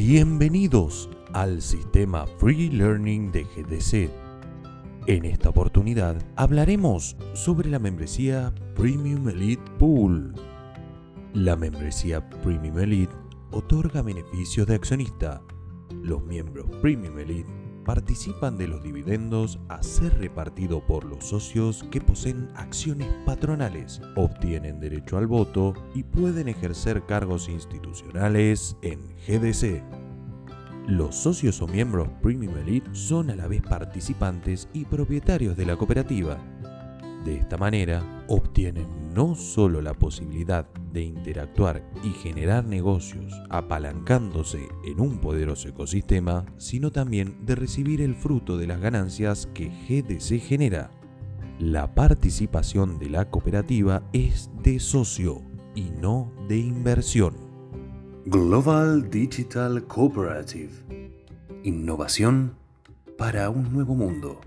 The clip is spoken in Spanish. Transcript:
Bienvenidos al sistema Free Learning de GDC. En esta oportunidad hablaremos sobre la membresía Premium Elite Pool. La membresía Premium Elite otorga beneficios de accionista. Los miembros Premium Elite participan de los dividendos a ser repartido por los socios que poseen acciones patronales, obtienen derecho al voto y pueden ejercer cargos institucionales en GDC. Los socios o miembros Premium Elite son a la vez participantes y propietarios de la cooperativa. De esta manera, obtienen no solo la posibilidad de interactuar y generar negocios apalancándose en un poderoso ecosistema, sino también de recibir el fruto de las ganancias que GDC genera. La participación de la cooperativa es de socio y no de inversión. Global Digital Cooperative. Innovación para un nuevo mundo.